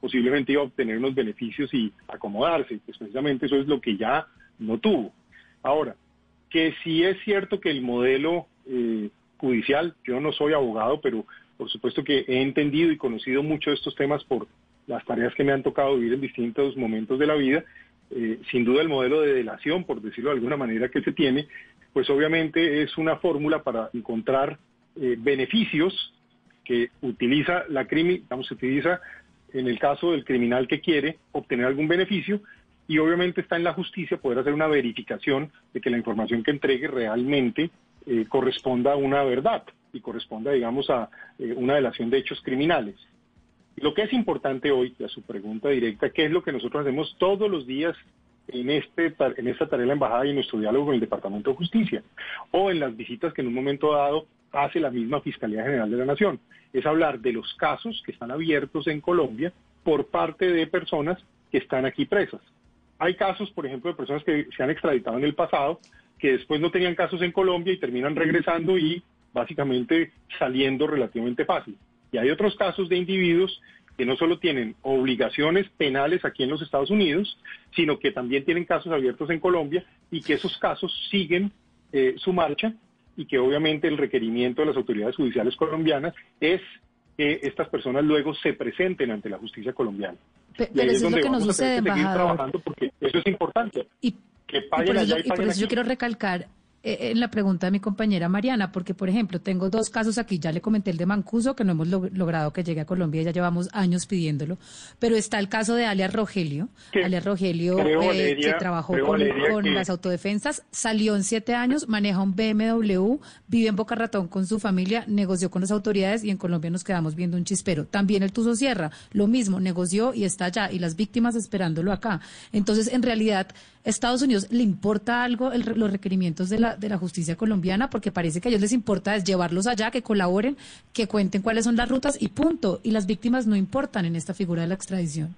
posiblemente iba a obtener unos beneficios y acomodarse. Pues precisamente eso es lo que ya no tuvo. Ahora, que sí es cierto que el modelo eh, judicial, yo no soy abogado, pero por supuesto que he entendido y conocido mucho de estos temas por las tareas que me han tocado vivir en distintos momentos de la vida, eh, sin duda el modelo de delación, por decirlo de alguna manera, que se tiene, pues obviamente es una fórmula para encontrar eh, beneficios que utiliza la crimen, vamos, se utiliza en el caso del criminal que quiere obtener algún beneficio y obviamente está en la justicia poder hacer una verificación de que la información que entregue realmente eh, corresponda a una verdad y corresponda, digamos, a eh, una delación de hechos criminales. Lo que es importante hoy, a su pregunta directa, ¿qué es lo que nosotros hacemos todos los días en, este, en esta tarea de la embajada y en nuestro diálogo con el Departamento de Justicia? O en las visitas que en un momento dado hace la misma Fiscalía General de la Nación. Es hablar de los casos que están abiertos en Colombia por parte de personas que están aquí presas. Hay casos, por ejemplo, de personas que se han extraditado en el pasado, que después no tenían casos en Colombia y terminan regresando y básicamente saliendo relativamente fácil. Y hay otros casos de individuos que no solo tienen obligaciones penales aquí en los Estados Unidos, sino que también tienen casos abiertos en Colombia y que esos casos siguen eh, su marcha y que obviamente el requerimiento de las autoridades judiciales colombianas es que estas personas luego se presenten ante la justicia colombiana. Pe- Pero, eso es lo que nos sucede, embajador. trabajando porque eso es importante. Y, que y por eso, allá y y por eso yo quiero recalcar en la pregunta de mi compañera Mariana, porque, por ejemplo, tengo dos casos aquí, ya le comenté el de Mancuso, que no hemos log- logrado que llegue a Colombia, ya llevamos años pidiéndolo, pero está el caso de alias Rogelio, alias Rogelio, creo, eh, Valeria, que trabajó creo, con, Valeria, con que- las autodefensas, salió en siete años, maneja un BMW, vive en Boca Ratón con su familia, negoció con las autoridades y en Colombia nos quedamos viendo un chispero. También el Tuzo Sierra, lo mismo, negoció y está allá, y las víctimas esperándolo acá. Entonces, en realidad, ¿Estados Unidos le importa algo el los requerimientos de la, de la justicia colombiana? Porque parece que a ellos les importa es llevarlos allá, que colaboren, que cuenten cuáles son las rutas y punto. Y las víctimas no importan en esta figura de la extradición.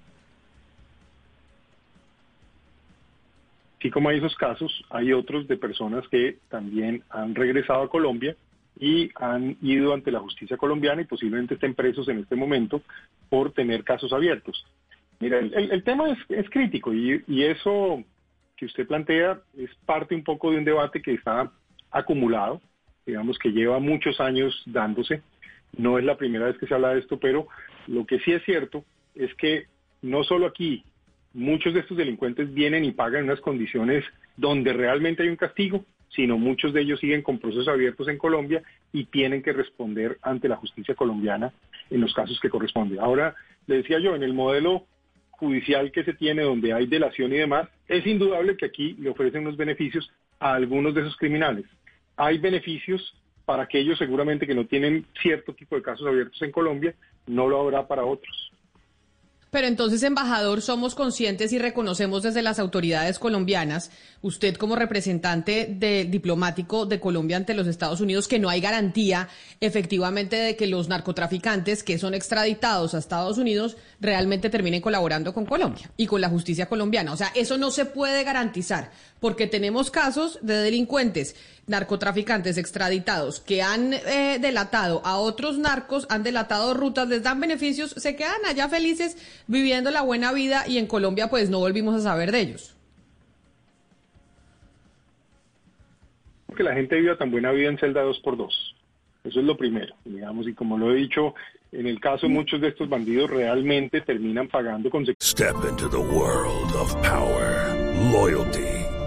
Así como hay esos casos, hay otros de personas que también han regresado a Colombia y han ido ante la justicia colombiana y posiblemente estén presos en este momento por tener casos abiertos. Mira, el, tema es, es crítico y eso que usted plantea es parte un poco de un debate que está acumulado, digamos que lleva muchos años dándose. No es la primera vez que se habla de esto, pero lo que sí es cierto es que no solo aquí, muchos de estos delincuentes vienen y pagan unas condiciones donde realmente hay un castigo, sino muchos de ellos siguen con procesos abiertos en Colombia y tienen que responder ante la justicia colombiana en los casos que corresponden. Ahora, le decía yo, en el modelo judicial que se tiene, donde hay delación y demás, es indudable que aquí le ofrecen unos beneficios a algunos de esos criminales. Hay beneficios para aquellos seguramente que no tienen cierto tipo de casos abiertos en Colombia, no lo habrá para otros. Pero entonces, embajador, somos conscientes y reconocemos desde las autoridades colombianas, usted como representante de, diplomático de Colombia ante los Estados Unidos, que no hay garantía efectivamente de que los narcotraficantes que son extraditados a Estados Unidos realmente terminen colaborando con Colombia y con la justicia colombiana. O sea, eso no se puede garantizar porque tenemos casos de delincuentes, narcotraficantes extraditados que han eh, delatado a otros narcos, han delatado rutas, les dan beneficios, se quedan allá felices viviendo la buena vida y en Colombia pues no volvimos a saber de ellos. que la gente viva tan buena vida en celda 2x2. Eso es lo primero, digamos, y como lo he dicho, en el caso de muchos de estos bandidos realmente terminan pagando con Step into the world of power, loyalty,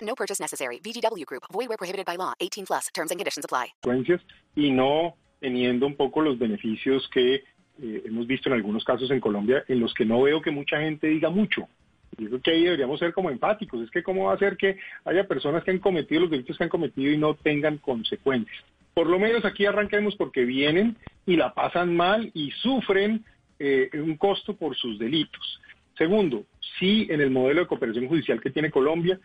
No purchase necessary. VGW Group. Void where prohibited by law. 18 plus. Terms and conditions apply. y no teniendo un poco los beneficios que eh, hemos visto en algunos casos en Colombia, en los que no veo que mucha gente diga mucho. Y creo que ahí deberíamos ser como enfáticos. Es que cómo va a ser que haya personas que han cometido los delitos que han cometido y no tengan consecuencias. Por lo menos aquí arranquemos porque vienen y la pasan mal y sufren eh, un costo por sus delitos. Segundo, sí en el modelo de cooperación judicial que tiene Colombia,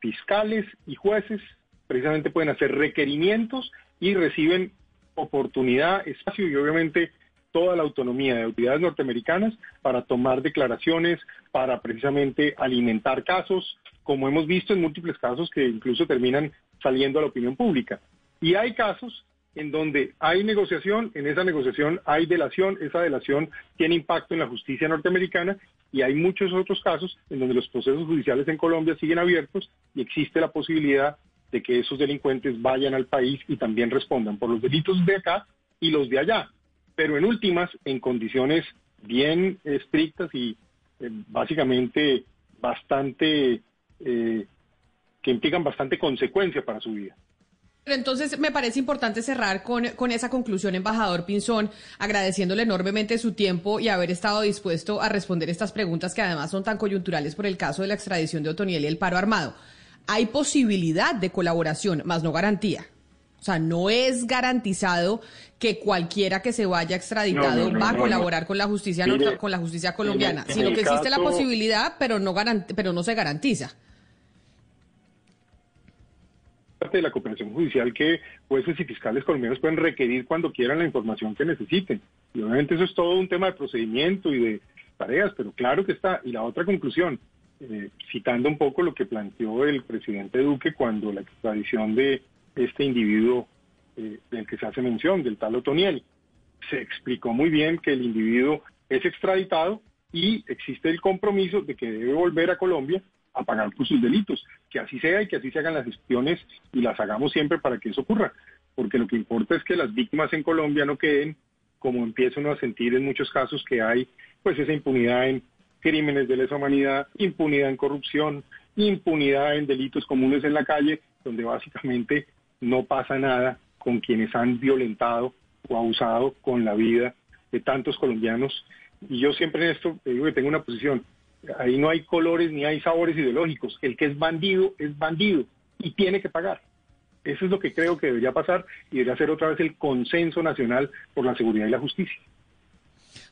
fiscales y jueces precisamente pueden hacer requerimientos y reciben oportunidad, espacio y obviamente toda la autonomía de autoridades norteamericanas para tomar declaraciones, para precisamente alimentar casos, como hemos visto en múltiples casos que incluso terminan saliendo a la opinión pública. Y hay casos en donde hay negociación, en esa negociación hay delación, esa delación tiene impacto en la justicia norteamericana y hay muchos otros casos en donde los procesos judiciales en Colombia siguen abiertos y existe la posibilidad de que esos delincuentes vayan al país y también respondan por los delitos de acá y los de allá pero en últimas en condiciones bien estrictas y eh, básicamente bastante eh, que implican bastante consecuencia para su vida. Pero entonces me parece importante cerrar con, con, esa conclusión, embajador Pinzón, agradeciéndole enormemente su tiempo y haber estado dispuesto a responder estas preguntas que además son tan coyunturales por el caso de la extradición de Otoniel y el paro armado. Hay posibilidad de colaboración, más no garantía. O sea, no es garantizado que cualquiera que se vaya extraditado va a colaborar con la justicia con la justicia colombiana, sino que existe la posibilidad, pero no pero no se garantiza. Parte de la cooperación judicial que jueces y fiscales colombianos pueden requerir cuando quieran la información que necesiten. Y obviamente eso es todo un tema de procedimiento y de tareas, pero claro que está. Y la otra conclusión, eh, citando un poco lo que planteó el presidente Duque cuando la extradición de este individuo eh, del que se hace mención, del tal Otoniel. Se explicó muy bien que el individuo es extraditado y existe el compromiso de que debe volver a Colombia a pagar por sus delitos. Que así sea y que así se hagan las gestiones y las hagamos siempre para que eso ocurra. Porque lo que importa es que las víctimas en Colombia no queden, como empiezan a sentir en muchos casos, que hay pues esa impunidad en crímenes de lesa humanidad, impunidad en corrupción, impunidad en delitos comunes en la calle, donde básicamente no pasa nada con quienes han violentado o abusado con la vida de tantos colombianos. Y yo siempre en esto digo que tengo una posición, ahí no hay colores ni hay sabores ideológicos, el que es bandido es bandido y tiene que pagar. Eso es lo que creo que debería pasar y debería ser otra vez el consenso nacional por la seguridad y la justicia.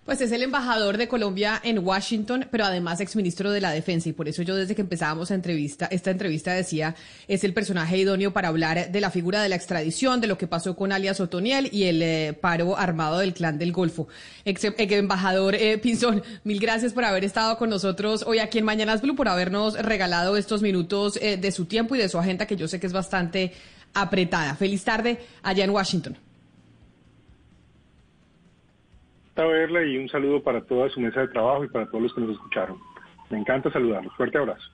Pues es el embajador de Colombia en Washington, pero además exministro de la Defensa. Y por eso yo desde que empezábamos entrevista, esta entrevista decía, es el personaje idóneo para hablar de la figura de la extradición, de lo que pasó con alias Otoniel y el eh, paro armado del clan del Golfo. Ex, eh, embajador eh, Pinzón, mil gracias por haber estado con nosotros hoy aquí en Mañanas Blue, por habernos regalado estos minutos de su tiempo y de su agenda, que yo sé que es bastante apretada. Feliz tarde allá en Washington. Verla y un saludo para toda su mesa de trabajo y para todos los que nos escucharon. Me encanta saludarlos. Fuerte abrazo.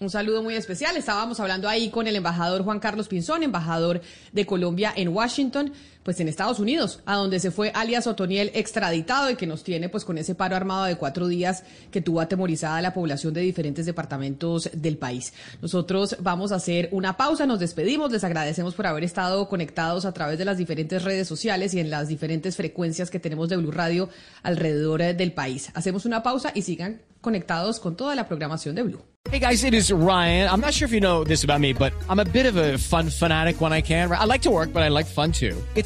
Un saludo muy especial. Estábamos hablando ahí con el embajador Juan Carlos Pinzón, embajador de Colombia en Washington, pues en Estados Unidos, a donde se fue alias Otoniel extraditado y que nos tiene pues con ese paro armado de cuatro días que tuvo atemorizada la población de diferentes departamentos del país. Nosotros vamos a hacer una pausa, nos despedimos, les agradecemos por haber estado conectados a través de las diferentes redes sociales y en las diferentes frecuencias que tenemos de Blue Radio alrededor del país. Hacemos una pausa y sigan conectados con toda la programación de Blue. Hey guys, it is Ryan. I'm not sure if you know this about me, but I'm a bit of a fun fanatic when I can. I like to work, but I like fun too.